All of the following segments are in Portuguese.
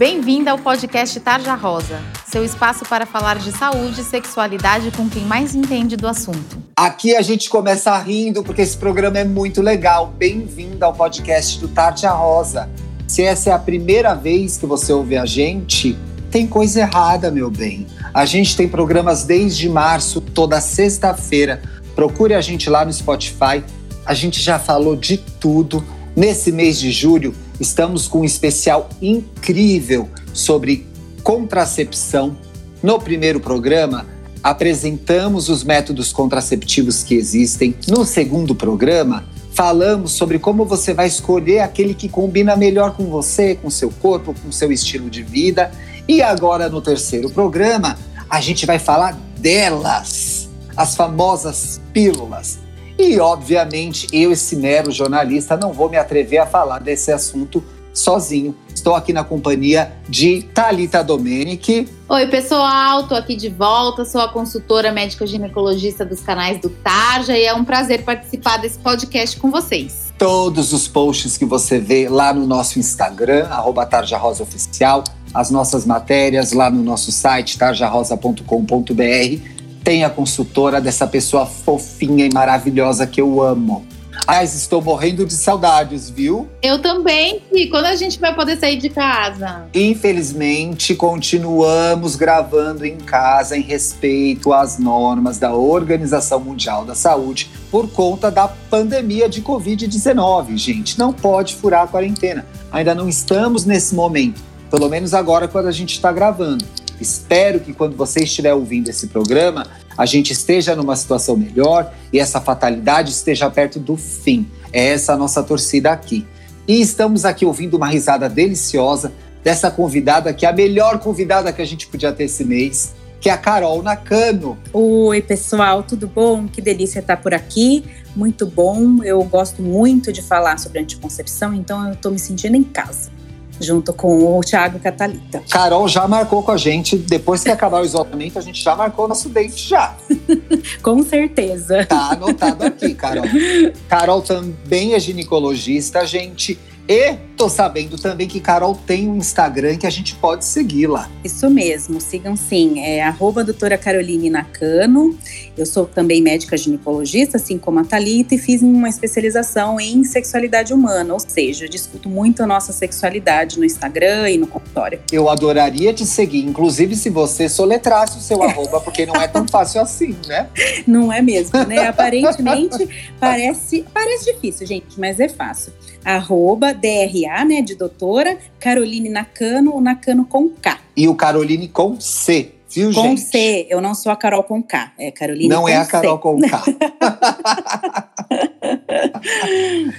Bem-vinda ao podcast Tarja Rosa, seu espaço para falar de saúde e sexualidade com quem mais entende do assunto. Aqui a gente começa rindo porque esse programa é muito legal. Bem-vinda ao podcast do Tarja Rosa. Se essa é a primeira vez que você ouve a gente, tem coisa errada, meu bem. A gente tem programas desde março, toda sexta-feira. Procure a gente lá no Spotify. A gente já falou de tudo. Nesse mês de julho, estamos com um especial incrível sobre contracepção. No primeiro programa, apresentamos os métodos contraceptivos que existem. No segundo programa, falamos sobre como você vai escolher aquele que combina melhor com você, com seu corpo, com seu estilo de vida. E agora, no terceiro programa, a gente vai falar delas, as famosas pílulas. E, obviamente, eu, esse mero jornalista, não vou me atrever a falar desse assunto sozinho. Estou aqui na companhia de Talita Domenic. Oi, pessoal, estou aqui de volta. Sou a consultora médica ginecologista dos canais do Tarja e é um prazer participar desse podcast com vocês. Todos os posts que você vê lá no nosso Instagram, arroba Tarja Rosa Oficial, as nossas matérias lá no nosso site tarjarosa.com.br tem a consultora dessa pessoa fofinha e maravilhosa que eu amo. Mas estou morrendo de saudades, viu? Eu também. E quando a gente vai poder sair de casa? Infelizmente, continuamos gravando em casa em respeito às normas da Organização Mundial da Saúde por conta da pandemia de Covid-19. Gente, não pode furar a quarentena. Ainda não estamos nesse momento. Pelo menos agora, quando a gente está gravando. Espero que quando você estiver ouvindo esse programa, a gente esteja numa situação melhor e essa fatalidade esteja perto do fim. É essa a nossa torcida aqui. E estamos aqui ouvindo uma risada deliciosa dessa convidada, que é a melhor convidada que a gente podia ter esse mês, que é a Carol Nakano. Oi, pessoal, tudo bom? Que delícia estar por aqui. Muito bom. Eu gosto muito de falar sobre anticoncepção, então eu estou me sentindo em casa junto com o Thiago Catalita. Carol já marcou com a gente, depois que acabar o isolamento, a gente já marcou o nosso date já. com certeza. Tá anotado aqui, Carol. Carol também é ginecologista, gente. E tô sabendo também que Carol tem um Instagram que a gente pode seguir lá. Isso mesmo, sigam sim. É arroba doutora Caroline Nakano. Eu sou também médica ginecologista, assim como a Thalita, e fiz uma especialização em sexualidade humana, ou seja, discuto muito a nossa sexualidade no Instagram e no consultório. Eu adoraria te seguir, inclusive se você soletrasse o seu arroba, porque não é tão fácil assim, né? Não é mesmo, né? Aparentemente parece, parece difícil, gente, mas é fácil. Arroba DRA, né, de doutora, Caroline Nakano, o Nakano com K. E o Caroline com C. Viu, com gente? C, eu não sou a Carol com K, é Caroline Não é a Carol C. com K.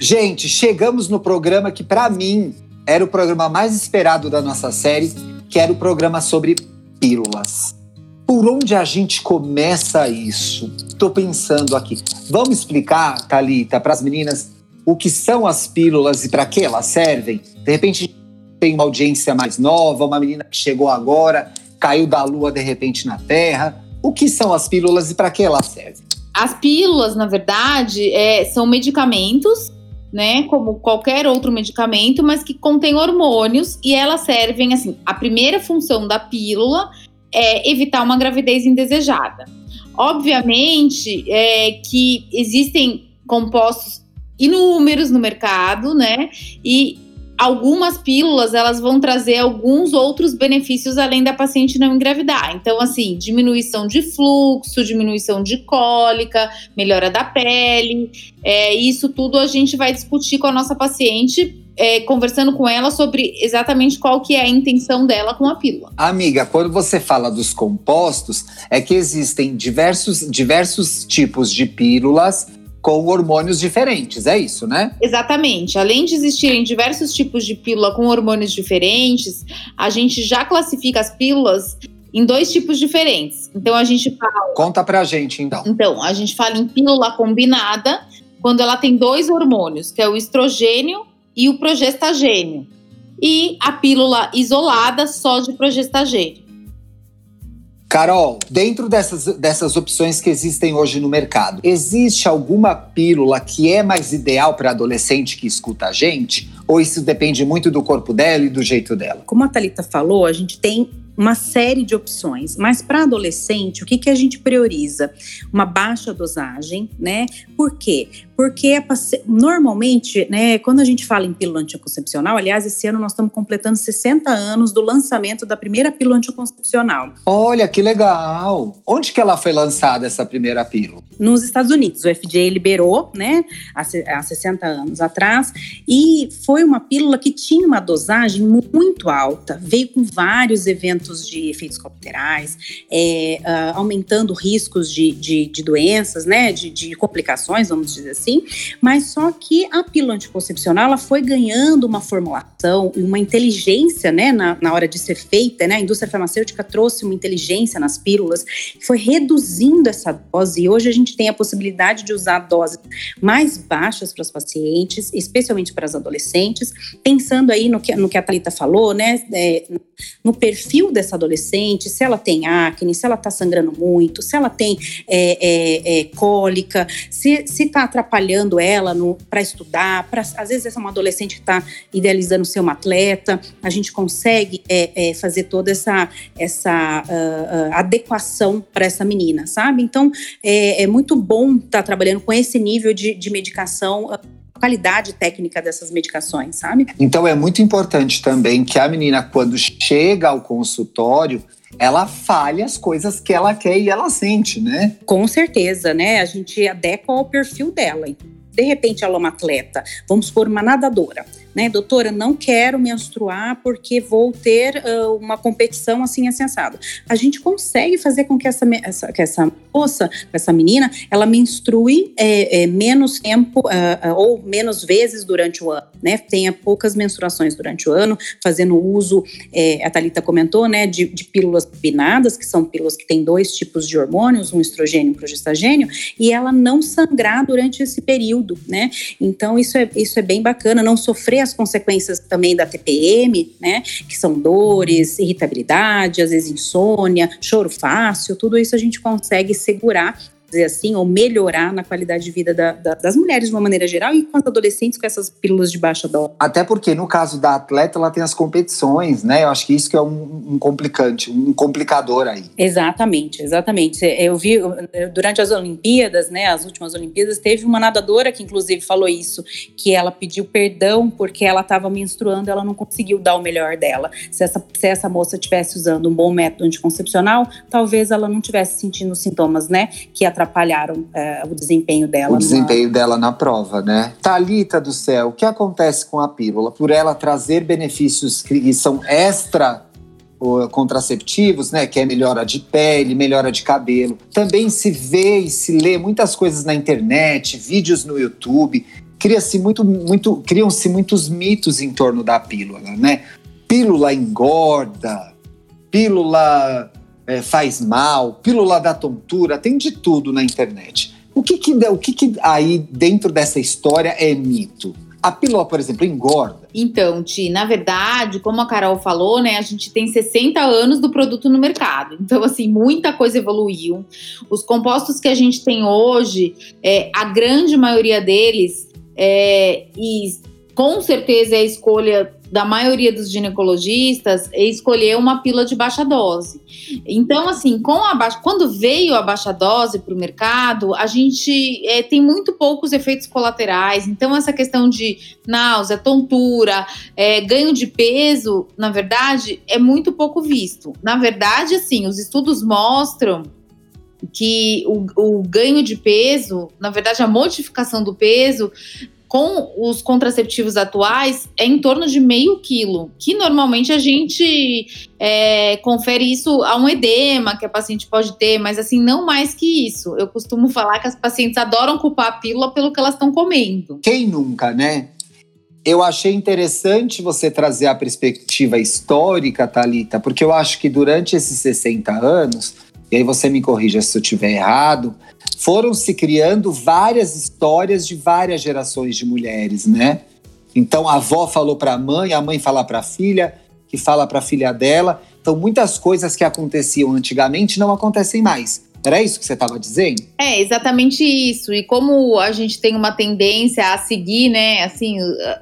gente, chegamos no programa que para mim era o programa mais esperado da nossa série, que era o programa sobre pílulas. Por onde a gente começa isso? Tô pensando aqui. Vamos explicar, Thalita, para as meninas o que são as pílulas e para que elas servem? De repente tem uma audiência mais nova, uma menina que chegou agora, caiu da lua de repente na Terra. O que são as pílulas e para que elas servem? As pílulas, na verdade, é, são medicamentos, né? Como qualquer outro medicamento, mas que contém hormônios e elas servem assim. A primeira função da pílula é evitar uma gravidez indesejada. Obviamente é, que existem compostos inúmeros no mercado, né? E algumas pílulas elas vão trazer alguns outros benefícios além da paciente não engravidar. Então, assim, diminuição de fluxo, diminuição de cólica, melhora da pele. É, isso tudo a gente vai discutir com a nossa paciente. É, conversando com ela sobre exatamente qual que é a intenção dela com a pílula. Amiga, quando você fala dos compostos, é que existem diversos, diversos tipos de pílulas com hormônios diferentes, é isso, né? Exatamente. Além de existirem diversos tipos de pílula com hormônios diferentes, a gente já classifica as pílulas em dois tipos diferentes. Então a gente fala. Conta pra gente, então. Então, a gente fala em pílula combinada quando ela tem dois hormônios, que é o estrogênio e o progestagênio. E a pílula isolada só de progestagênio. Carol, dentro dessas, dessas opções que existem hoje no mercado, existe alguma pílula que é mais ideal para adolescente que escuta a gente? Ou isso depende muito do corpo dela e do jeito dela? Como a Thalita falou, a gente tem uma série de opções. Mas para adolescente, o que, que a gente prioriza? Uma baixa dosagem, né? Por quê? Porque é normalmente, né, quando a gente fala em pílula anticoncepcional, aliás, esse ano nós estamos completando 60 anos do lançamento da primeira pílula anticoncepcional. Olha que legal! Onde que ela foi lançada essa primeira pílula? Nos Estados Unidos, o FDA liberou, né, há 60 anos atrás, e foi uma pílula que tinha uma dosagem muito alta, veio com vários eventos de efeitos colaterais, é, uh, aumentando riscos de, de, de doenças, né, de, de complicações, vamos dizer assim. Mas só que a pílula anticoncepcional ela foi ganhando uma formulação e uma inteligência, né, na, na hora de ser feita, né, a indústria farmacêutica trouxe uma inteligência nas pílulas, foi reduzindo essa dose e hoje a gente tem a possibilidade de usar doses mais baixas para os pacientes, especialmente para as adolescentes, pensando aí no que, no que a Thalita falou, né, é, no perfil dessa adolescente, se ela tem acne, se ela está sangrando muito, se ela tem é, é, é cólica, se está atrapalhando ela para estudar, pra, às vezes essa é uma adolescente que está idealizando ser uma atleta, a gente consegue é, é, fazer toda essa, essa uh, uh, adequação para essa menina, sabe? Então é, é muito bom estar tá trabalhando com esse nível de, de medicação qualidade técnica dessas medicações, sabe? Então é muito importante também que a menina, quando chega ao consultório, ela falha as coisas que ela quer e ela sente, né? Com certeza, né? A gente adequa ao perfil dela. De repente, ela é uma atleta, vamos por uma nadadora né, doutora, não quero menstruar porque vou ter uh, uma competição assim assensado. A gente consegue fazer com que essa, essa, que essa moça, essa menina, ela menstrue é, é, menos tempo uh, uh, ou menos vezes durante o ano, né? Tenha poucas menstruações durante o ano, fazendo uso, é, a Thalita comentou, né, de, de pílulas combinadas, que são pílulas que têm dois tipos de hormônios, um estrogênio e um progestagênio, e ela não sangrar durante esse período, né? Então, isso é, isso é bem bacana, não sofrer as consequências também da TPM, né? Que são dores, irritabilidade, às vezes insônia, choro fácil, tudo isso a gente consegue segurar dizer assim, ou melhorar na qualidade de vida da, da, das mulheres de uma maneira geral e com as adolescentes com essas pílulas de baixa dose. Até porque no caso da atleta, ela tem as competições, né? Eu acho que isso que é um, um complicante, um complicador aí. Exatamente, exatamente. Eu vi durante as Olimpíadas, né, as últimas Olimpíadas, teve uma nadadora que inclusive falou isso, que ela pediu perdão porque ela estava menstruando, ela não conseguiu dar o melhor dela. Se essa, se essa moça estivesse usando um bom método anticoncepcional, talvez ela não tivesse sentindo sintomas, né, que atrapalham atrapalharam é, o desempenho dela. O desempenho dela na prova, né? Talita do céu, o que acontece com a pílula? Por ela trazer benefícios que são extra contraceptivos, né, que é melhora de pele, melhora de cabelo. Também se vê e se lê muitas coisas na internet, vídeos no YouTube. Cria-se muito, muito, criam-se muitos mitos em torno da pílula, né? Pílula engorda, pílula é, faz mal, pílula da tontura, tem de tudo na internet. O que que, o que que aí dentro dessa história é mito? A pílula, por exemplo, engorda? Então, Ti, na verdade, como a Carol falou, né, a gente tem 60 anos do produto no mercado. Então, assim, muita coisa evoluiu. Os compostos que a gente tem hoje, é, a grande maioria deles, é, e com certeza é a escolha da maioria dos ginecologistas é escolher uma pílula de baixa dose. Então, assim, com a baixa, quando veio a baixa dose para o mercado, a gente é, tem muito poucos efeitos colaterais. Então, essa questão de náusea, tontura, é, ganho de peso, na verdade, é muito pouco visto. Na verdade, assim, os estudos mostram que o, o, ganho de peso, na verdade, a modificação do peso com os contraceptivos atuais é em torno de meio quilo, que normalmente a gente é, confere isso a um edema que a paciente pode ter, mas assim, não mais que isso. Eu costumo falar que as pacientes adoram culpar a pílula pelo que elas estão comendo. Quem nunca, né? Eu achei interessante você trazer a perspectiva histórica, Talita, porque eu acho que durante esses 60 anos, e aí você me corrija se eu estiver errado, foram se criando várias histórias de várias gerações de mulheres, né? Então a avó falou para a mãe, a mãe fala para a filha, que fala para a filha dela. Então muitas coisas que aconteciam antigamente não acontecem mais. Era isso que você estava dizendo? É, exatamente isso. E como a gente tem uma tendência a seguir, né, assim,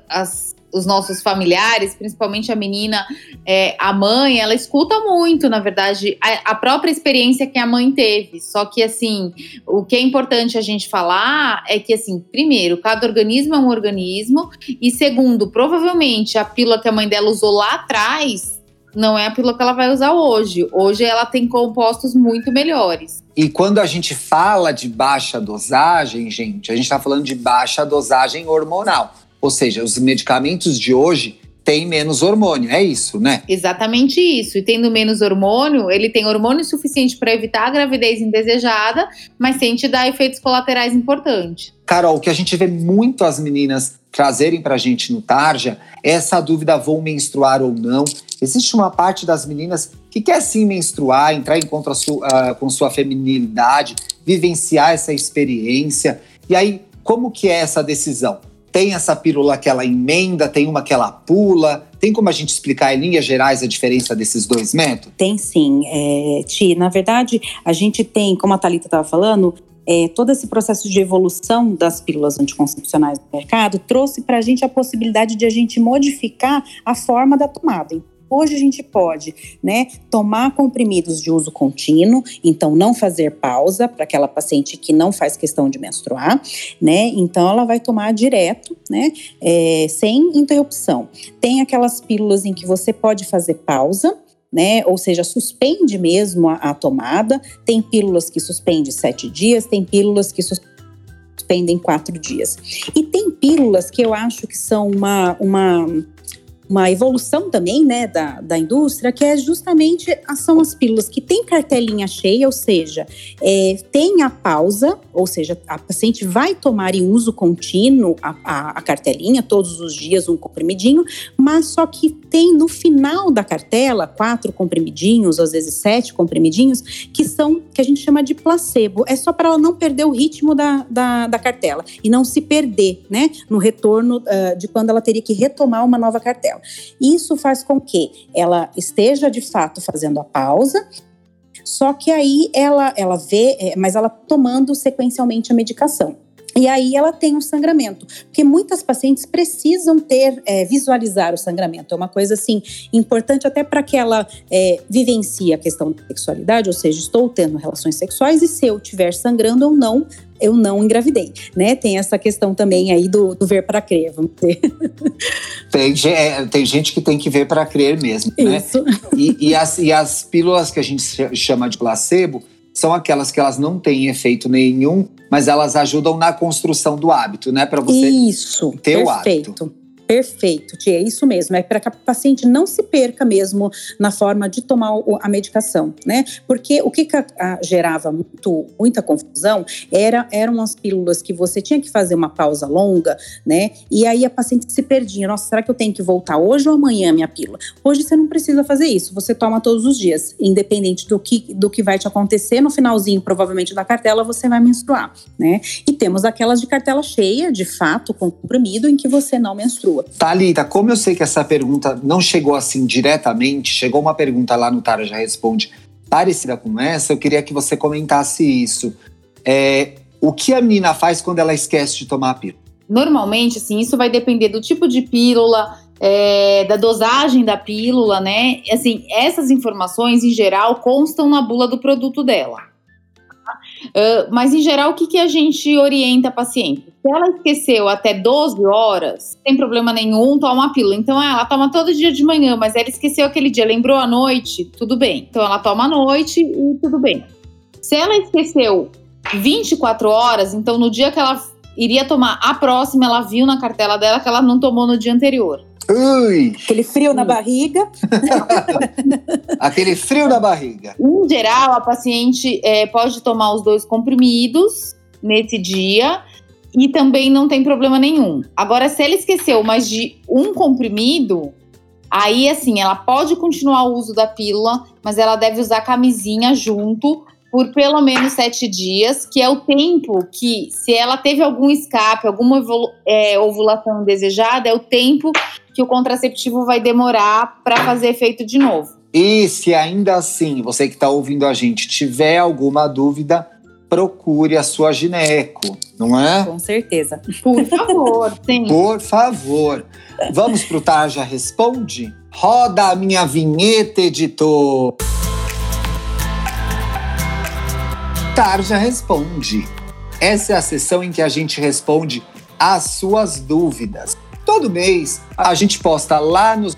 as os nossos familiares, principalmente a menina, é, a mãe, ela escuta muito, na verdade, a, a, própria experiência que a mãe teve. Só que, assim, o que é importante a gente falar é que, assim, primeiro, cada organismo é um organismo, e segundo, provavelmente a pílula que a mãe dela usou lá atrás não é a pílula que ela vai usar hoje. Hoje ela tem compostos muito melhores. E quando a gente fala de baixa dosagem, gente, a gente está falando de baixa dosagem hormonal. Ou seja, os medicamentos de hoje têm menos hormônio, é isso, né? Exatamente isso. E tendo menos hormônio, ele tem hormônio suficiente para evitar a gravidez indesejada, mas sem te dar efeitos colaterais importantes. Carol, o que a gente vê muito as meninas trazerem para a gente no Tarja é essa dúvida: vou menstruar ou não? Existe uma parte das meninas que quer sim menstruar, entrar em contra uh, com sua feminilidade, vivenciar essa experiência. E aí, como que é essa decisão? Tem essa pílula que ela emenda, tem uma que ela pula. Tem como a gente explicar em linhas gerais a diferença desses dois métodos? Tem sim, é, Ti. Na verdade, a gente tem, como a Thalita estava falando, é, todo esse processo de evolução das pílulas anticoncepcionais no mercado trouxe para a gente a possibilidade de a gente modificar a forma da tomada. Hoje a gente pode, né, tomar comprimidos de uso contínuo, então não fazer pausa para aquela paciente que não faz questão de menstruar, né? Então ela vai tomar direto, né, é, sem interrupção. Tem aquelas pílulas em que você pode fazer pausa, né? Ou seja, suspende mesmo a, a, tomada. Tem pílulas que suspende sete dias, tem pílulas que suspendem quatro dias. E tem pílulas que eu acho que são uma, uma uma evolução também né, da, da indústria, que é justamente são as pílulas que têm cartelinha cheia, ou seja, é, tem a pausa, ou seja, a paciente vai tomar em uso contínuo a, a, a, cartelinha, todos os dias um comprimidinho, mas só que tem no final da cartela quatro comprimidinhos, às vezes sete comprimidinhos, que são, que a gente chama de placebo. É só para ela não perder o ritmo da, da, da, cartela e não se perder, né, no retorno uh, de quando ela teria que retomar uma nova cartela. Isso faz com que ela esteja de fato fazendo a pausa, só que aí ela, ela vê, é, mas ela tomando sequencialmente a medicação. E aí ela tem um sangramento, porque muitas pacientes precisam ter, é, visualizar o sangramento. É uma coisa assim importante até para que ela é, vivencie a questão da sexualidade, ou seja, estou tendo relações sexuais e se eu estiver sangrando ou não, eu não engravidei, né? Tem essa questão também aí do, do ver para crer, vamos dizer. Tem, é, tem gente que tem que ver para crer mesmo, né? Isso. E, e, as, e as pílulas que a gente chama de placebo são aquelas que elas não têm efeito nenhum, mas elas ajudam na construção do hábito, né? Para você Isso, ter perfeito. o hábito. Perfeito, tia, é isso mesmo. É para que a paciente não se perca mesmo na forma de tomar a medicação, né? Porque o que, gerava muito, muita confusão era, eram as pílulas que você tinha que fazer uma pausa longa, né? E aí a paciente se perdia. Nossa, será que eu tenho que voltar hoje ou amanhã minha pílula? Hoje você não precisa fazer isso, você toma todos os dias, independente do que, do que vai te acontecer. No finalzinho, provavelmente, da cartela, você vai menstruar, né? E temos aquelas de cartela cheia, de fato, com comprimido, em que você não menstrua Thalita, como eu sei que essa pergunta não chegou assim diretamente, chegou uma pergunta lá no Tara Já Responde parecida com essa, eu queria que você comentasse isso. É, o que a menina faz quando ela esquece de tomar a pílula? Normalmente, assim, isso vai depender do tipo de pílula, é, da dosagem da pílula, né? Assim, essas informações, em geral, constam na bula do produto dela. Uh, mas, em geral, o que, que a gente orienta a paciente? Se ela esqueceu até 12 horas, sem problema nenhum, toma a pílula. Então, ela toma todo dia de manhã, mas ela esqueceu aquele dia, lembrou à noite, tudo bem. Então, ela toma à noite e tudo bem. Se ela esqueceu 24 horas, então no dia que ela iria tomar a próxima, ela viu na cartela dela que ela não tomou no dia anterior. Ui. Aquele frio na barriga. Aquele frio na barriga. Em geral, a paciente é, pode tomar os dois comprimidos nesse dia e também não tem problema nenhum. Agora, se ela esqueceu mais de um comprimido, aí assim, ela pode continuar o uso da pílula, mas ela deve usar camisinha junto por pelo menos sete dias, que é o tempo que, se ela teve algum escape, alguma é, ovulação desejada, é o tempo que o contraceptivo vai demorar para fazer efeito de novo. E se ainda assim, você que está ouvindo a gente, tiver alguma dúvida, procure a sua gineco, não é? Com certeza. Por favor, sim. Por favor. Vamos pro Tarja Responde? Roda a minha vinheta, editor. Tarja Responde. Essa é a sessão em que a gente responde as suas dúvidas. Todo mês a gente posta lá nos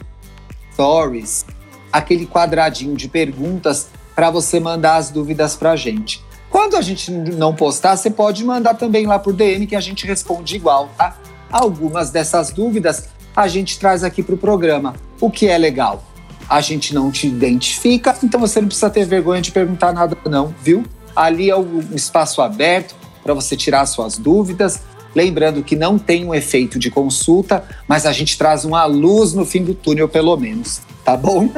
stories aquele quadradinho de perguntas para você mandar as dúvidas para a gente. Quando a gente não postar, você pode mandar também lá por DM que a gente responde igual, tá? Algumas dessas dúvidas a gente traz aqui para o programa, o que é legal. A gente não te identifica, então você não precisa ter vergonha de perguntar nada, não, viu? Ali é um espaço aberto para você tirar suas dúvidas. Lembrando que não tem um efeito de consulta, mas a gente traz uma luz no fim do túnel, pelo menos. Tá bom?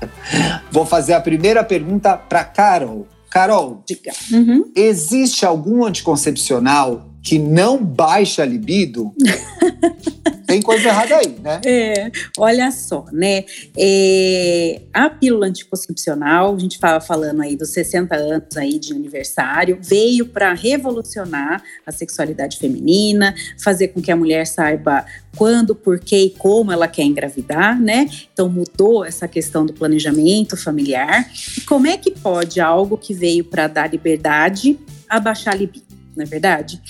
Vou fazer a primeira pergunta para Carol. Carol, Diga. Uhum. existe algum anticoncepcional que não baixa a libido? Tem coisa errada aí, né? É, olha só, né? É, a pílula anticoncepcional, a gente estava falando aí dos 60 anos aí de aniversário, veio para revolucionar a sexualidade feminina, fazer com que a mulher saiba quando, por que e como ela quer engravidar, né? Então mudou essa questão do planejamento familiar. E como é que pode algo que veio para dar liberdade abaixar a libido? Não é verdade?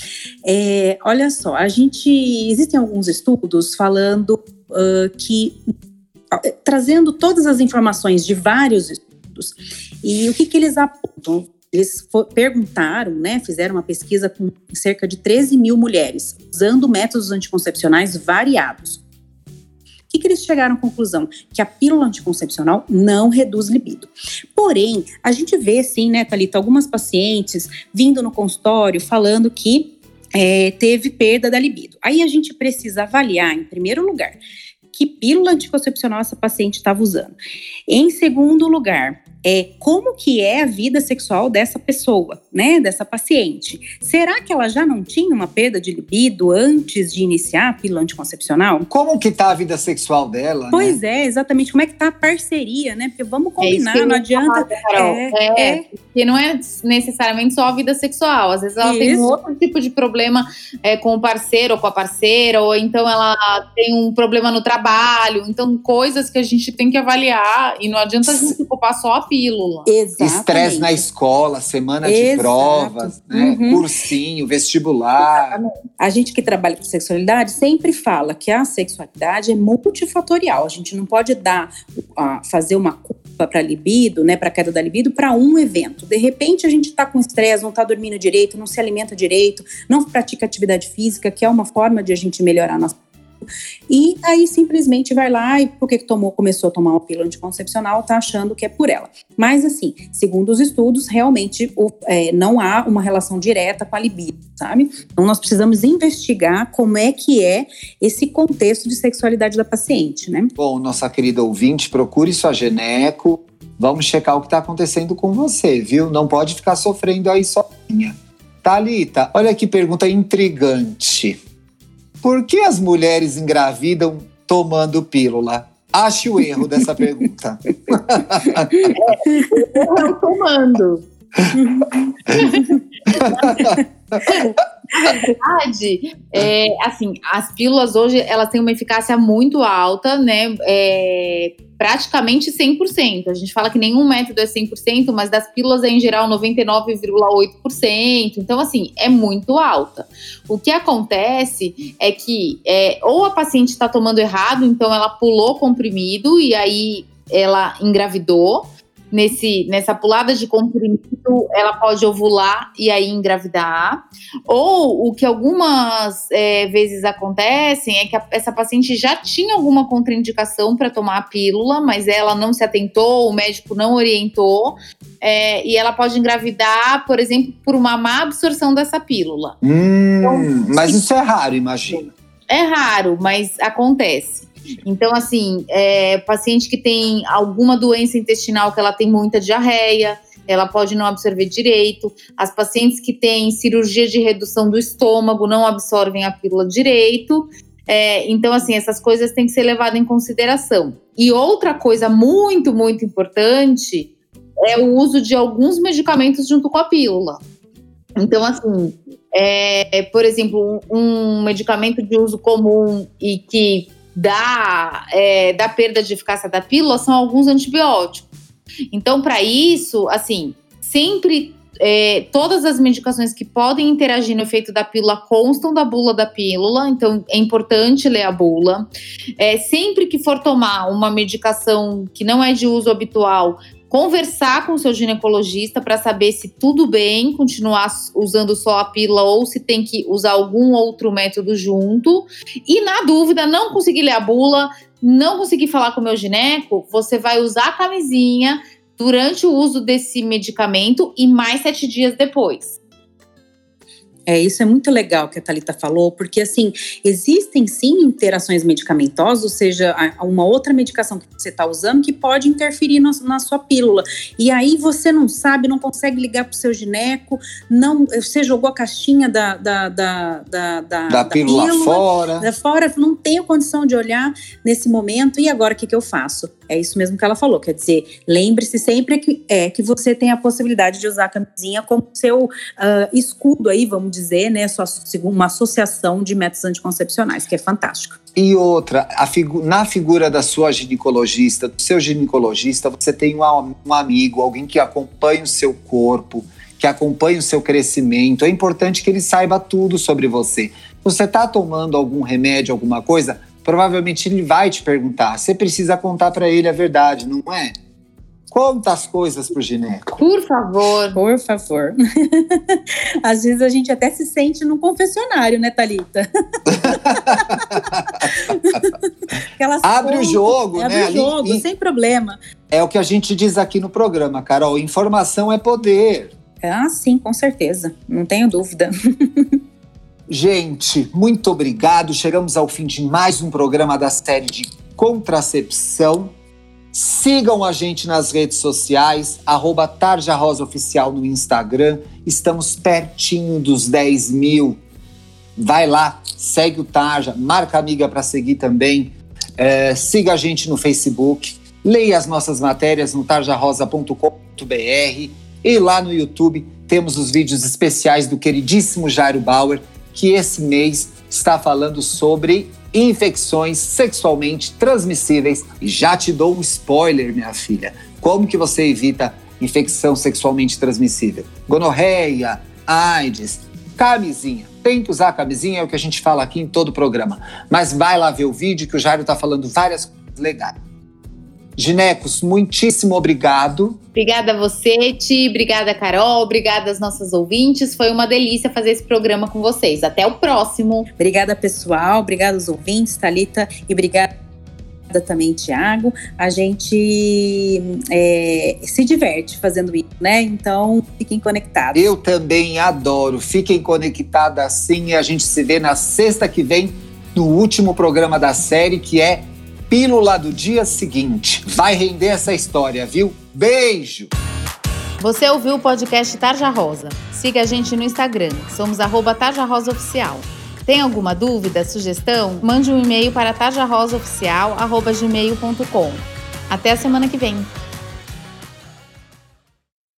É, olha só, a gente existem alguns estudos falando uh, que trazendo todas as informações de vários estudos e o que, que eles apontam? Eles perguntaram, né, fizeram uma pesquisa com cerca de 13 mil mulheres, usando métodos anticoncepcionais variados que, que eles chegaram à conclusão? Que a pílula anticoncepcional não reduz libido. Porém, a gente vê, sim, né, Thalita, algumas pacientes vindo no consultório falando que é, teve perda da libido. Aí a gente precisa avaliar, em primeiro lugar, que pílula anticoncepcional essa paciente estava usando. Em segundo lugar, é como que é a vida sexual dessa pessoa, né, dessa paciente. Será que ela já não tinha uma perda de libido antes de iniciar a pílula anticoncepcional? Como que tá a vida sexual dela? Pois né? é, exatamente. Como é que tá a parceria, né? Porque vamos combinar, é não adianta. Falar, é, é, é, porque não é necessariamente só a vida sexual. Às vezes ela isso. tem um outro tipo de problema é, com o parceiro ou com a parceira, ou então ela tem um problema no trabalho. Então, coisas que a gente tem que avaliar e não adianta a gente ocupar só a pílula. Estresse na escola, semana Exato. de provas, né? Uhum. cursinho, vestibular. Exatamente. A gente que trabalha com sexualidade sempre fala que a sexualidade é multifatorial. A gente não pode dar, fazer uma culpa para libido, né, para queda da libido, para um evento. De repente a gente está com estresse, não está dormindo direito, não se alimenta direito, não pratica atividade física, que é uma forma de a gente melhorar a nossa e aí simplesmente vai lá e porque tomou, começou a tomar uma pílula anticoncepcional, tá achando que é por ela. Mas assim, segundo os estudos, realmente o, é, não há uma relação direta com a libido, sabe? Então nós precisamos investigar como é que é esse contexto de sexualidade da paciente, né? Bom, nossa querida ouvinte, procure sua geneco. Vamos checar o que está acontecendo com você, viu? Não pode ficar sofrendo aí sozinha. Talita, olha que pergunta intrigante. Por que as mulheres engravidam tomando pílula? Ache o erro dessa pergunta. é, eu tomando. Na verdade, é, assim, as pílulas hoje elas têm uma eficácia muito alta, né? É, praticamente 100%. A gente fala que nenhum método é 100%, mas das pílulas é em geral 99,8%. Então, assim, é muito alta. O que acontece é que é, ou a paciente está tomando errado, então ela pulou comprimido e aí ela engravidou nesse, nessa pulada de comprimido, ela pode ovular e aí engravidar. Ou o que algumas é, vezes acontecem é que a, essa paciente já tinha alguma contraindicação para tomar a pílula, mas ela não se atentou, o médico não orientou. É, e ela pode engravidar, por exemplo, por uma má absorção dessa pílula. Hum, então, mas isso é raro, imagina. É raro, mas acontece. Então, assim, é, paciente que tem alguma doença intestinal, que ela tem muita diarreia, ela pode não absorver direito. As pacientes que têm cirurgia de redução do estômago não absorvem a pílula direito. É, então, assim, essas coisas têm que ser levadas em consideração. E outra coisa muito, muito importante é o uso de alguns medicamentos junto com a pílula. Então, assim, é, por exemplo, um medicamento de uso comum e que dá, é, dá perda de eficácia da pílula são alguns antibióticos. Então, para isso, assim, sempre é, todas as medicações que podem interagir no efeito da pílula constam da bula da pílula, então é importante ler a bula. É, sempre que for tomar uma medicação que não é de uso habitual, conversar com o seu ginecologista para saber se tudo bem continuar usando só a pílula ou se tem que usar algum outro método junto. E na dúvida, não conseguir ler a bula, não conseguir falar com o meu gineco, você vai usar a camisinha durante o uso desse medicamento e mais sete dias depois. É, isso é muito legal que a Thalita falou, porque assim, existem sim interações medicamentosas, ou seja, uma outra medicação que você está usando que pode interferir na, na, sua pílula. E aí você não sabe, não consegue ligar para o seu gineco, não, você jogou a caixinha da, da, da, da, da, da pílula, pílula fora. Da fora, não tenho condição de olhar nesse momento, e agora o que, que eu faço? É isso mesmo que ela falou, quer dizer, lembre-se sempre que é que você tem a possibilidade de usar a camisinha como seu uh, escudo aí, vamos dizer, né, sua, uma associação de métodos anticoncepcionais, que é fantástico. E outra, figu na figura da sua ginecologista, do seu ginecologista, você tem um, um amigo, alguém que acompanha o seu corpo, que acompanha o seu crescimento. É importante que ele saiba tudo sobre você. Você está tomando algum remédio, alguma coisa? Provavelmente ele vai te perguntar. Você precisa contar para ele a verdade, não é? Conta as coisas pro gineco. Por favor. Por favor. Às vezes a gente até se sente num confessionário, né, Thalita? Abre o jogo, Abre né? Abre o jogo, Ali, sem problema. É o que a gente diz aqui no programa, Carol. Informação é poder. Ah, sim, com certeza. Não tenho dúvida. Gente, muito obrigado. Chegamos ao fim de mais um programa da série de contracepção. Sigam a gente nas redes sociais, arroba Tarja Rosa Oficial no Instagram. Estamos pertinho dos 10 mil. Vai lá, segue o Tarja, marca amiga para seguir também. É, siga a gente no Facebook, leia as nossas matérias no tarjarosa.com.br e lá no YouTube temos os vídeos especiais do queridíssimo Jairo Bauer que esse mês está falando sobre infecções sexualmente transmissíveis. E já te dou um spoiler, minha filha. Como que você evita infecção sexualmente transmissível? Gonorreia, AIDS, camisinha. Tem que usar a camisinha, é o que a gente fala aqui em todo o programa. Mas vai lá ver o vídeo que o Jairo está falando várias coisas legais. Ginecos, muitíssimo obrigado. Obrigada a você, Ti. Obrigada, Carol. Obrigada às nossas ouvintes. Foi uma delícia fazer esse programa com vocês. Até o próximo. Obrigada, pessoal. Obrigada aos ouvintes, Talita. E obrigada também, Tiago. A gente é, se diverte fazendo isso, né? Então, fiquem conectados. Eu também adoro. Fiquem conectados assim e a gente se vê na sexta que vem no último programa da série, que é Pílula do dia seguinte. Vai render essa história, viu? Beijo! Você ouviu o podcast Tarja Rosa. Siga a gente no Instagram. Somos arroba Tarja Rosa Oficial. Tem alguma dúvida, sugestão? Mande um e-mail para tarjarosaoficial.gmail.com. Até a semana que vem.